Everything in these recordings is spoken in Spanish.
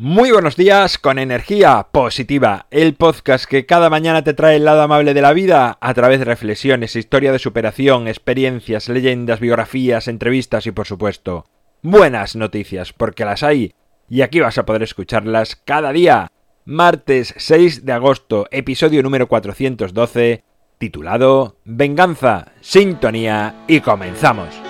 Muy buenos días con energía positiva, el podcast que cada mañana te trae el lado amable de la vida a través de reflexiones, historia de superación, experiencias, leyendas, biografías, entrevistas y por supuesto buenas noticias, porque las hay y aquí vas a poder escucharlas cada día. Martes 6 de agosto, episodio número 412, titulado Venganza, Sintonía y comenzamos.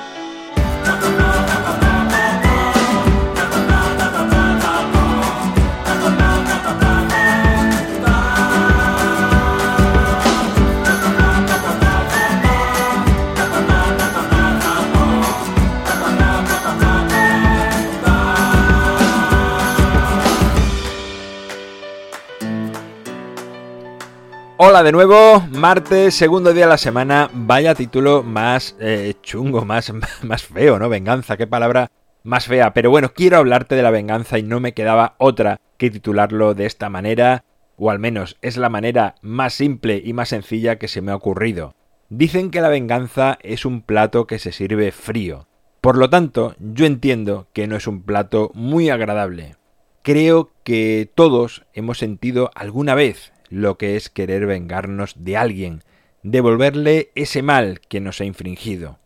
Hola de nuevo, martes, segundo día de la semana. Vaya título más eh, chungo, más, más feo, ¿no? Venganza, qué palabra más fea. Pero bueno, quiero hablarte de la venganza y no me quedaba otra que titularlo de esta manera, o al menos es la manera más simple y más sencilla que se me ha ocurrido. Dicen que la venganza es un plato que se sirve frío. Por lo tanto, yo entiendo que no es un plato muy agradable. Creo que todos hemos sentido alguna vez lo que es querer vengarnos de alguien, devolverle ese mal que nos ha infringido.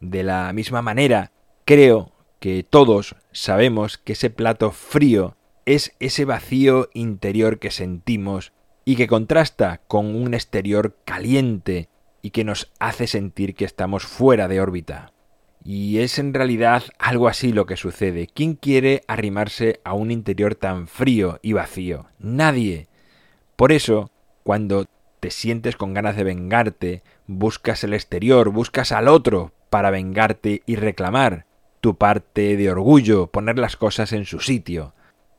De la misma manera, creo que todos sabemos que ese plato frío es ese vacío interior que sentimos y que contrasta con un exterior caliente y que nos hace sentir que estamos fuera de órbita. Y es en realidad algo así lo que sucede. ¿Quién quiere arrimarse a un interior tan frío y vacío? Nadie. Por eso, cuando te sientes con ganas de vengarte, buscas el exterior, buscas al otro para vengarte y reclamar tu parte de orgullo, poner las cosas en su sitio.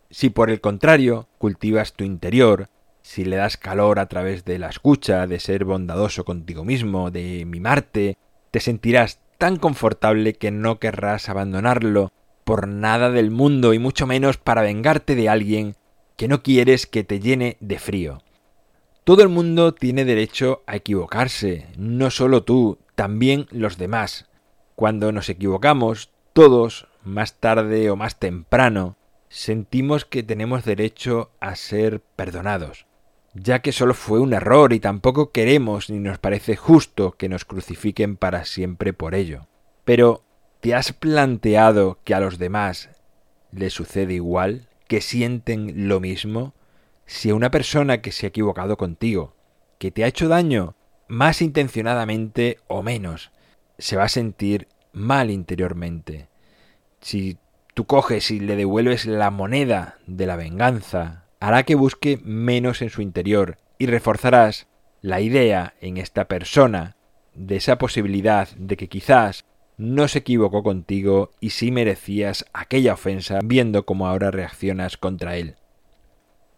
Si por el contrario cultivas tu interior, si le das calor a través de la escucha, de ser bondadoso contigo mismo, de mimarte, te sentirás tan confortable que no querrás abandonarlo por nada del mundo y mucho menos para vengarte de alguien que no quieres que te llene de frío. Todo el mundo tiene derecho a equivocarse, no solo tú, también los demás. Cuando nos equivocamos, todos, más tarde o más temprano, sentimos que tenemos derecho a ser perdonados, ya que solo fue un error y tampoco queremos ni nos parece justo que nos crucifiquen para siempre por ello. Pero, ¿te has planteado que a los demás les sucede igual? Que sienten lo mismo? Si una persona que se ha equivocado contigo, que te ha hecho daño, más intencionadamente o menos, se va a sentir mal interiormente. Si tú coges y le devuelves la moneda de la venganza, hará que busque menos en su interior y reforzarás la idea en esta persona de esa posibilidad de que quizás no se equivocó contigo y sí merecías aquella ofensa viendo cómo ahora reaccionas contra él.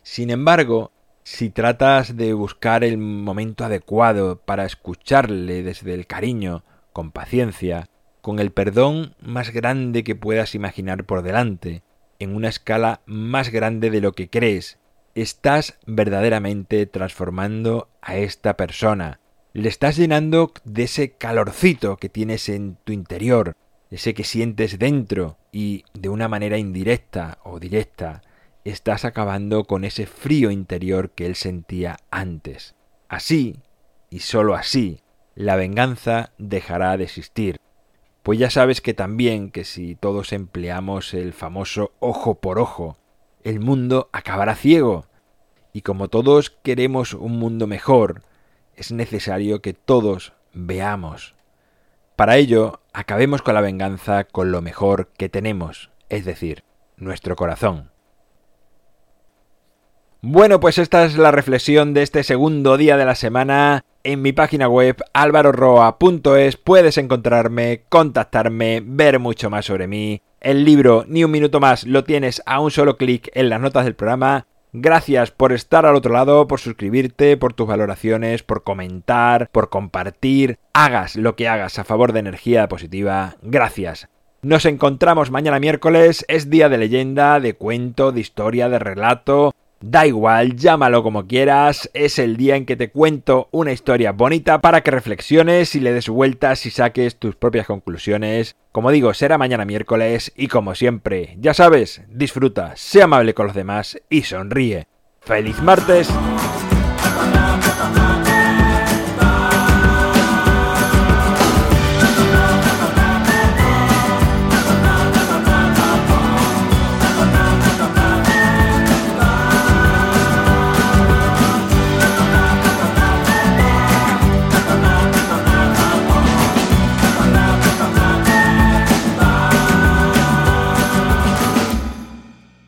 Sin embargo, si tratas de buscar el momento adecuado para escucharle desde el cariño, con paciencia, con el perdón más grande que puedas imaginar por delante, en una escala más grande de lo que crees, estás verdaderamente transformando a esta persona, le estás llenando de ese calorcito que tienes en tu interior, ese que sientes dentro y de una manera indirecta o directa estás acabando con ese frío interior que él sentía antes. Así, y sólo así, la venganza dejará de existir. Pues ya sabes que también que si todos empleamos el famoso ojo por ojo, el mundo acabará ciego. Y como todos queremos un mundo mejor, es necesario que todos veamos. Para ello, acabemos con la venganza con lo mejor que tenemos, es decir, nuestro corazón. Bueno, pues esta es la reflexión de este segundo día de la semana. En mi página web alvaroroa.es puedes encontrarme, contactarme, ver mucho más sobre mí. El libro Ni un minuto más lo tienes a un solo clic en las notas del programa Gracias por estar al otro lado, por suscribirte, por tus valoraciones, por comentar, por compartir. Hagas lo que hagas a favor de energía positiva. Gracias. Nos encontramos mañana miércoles. Es día de leyenda, de cuento, de historia, de relato, Da igual, llámalo como quieras, es el día en que te cuento una historia bonita para que reflexiones y le des vueltas y saques tus propias conclusiones. Como digo, será mañana miércoles y como siempre, ya sabes, disfruta, sea amable con los demás y sonríe. ¡Feliz martes!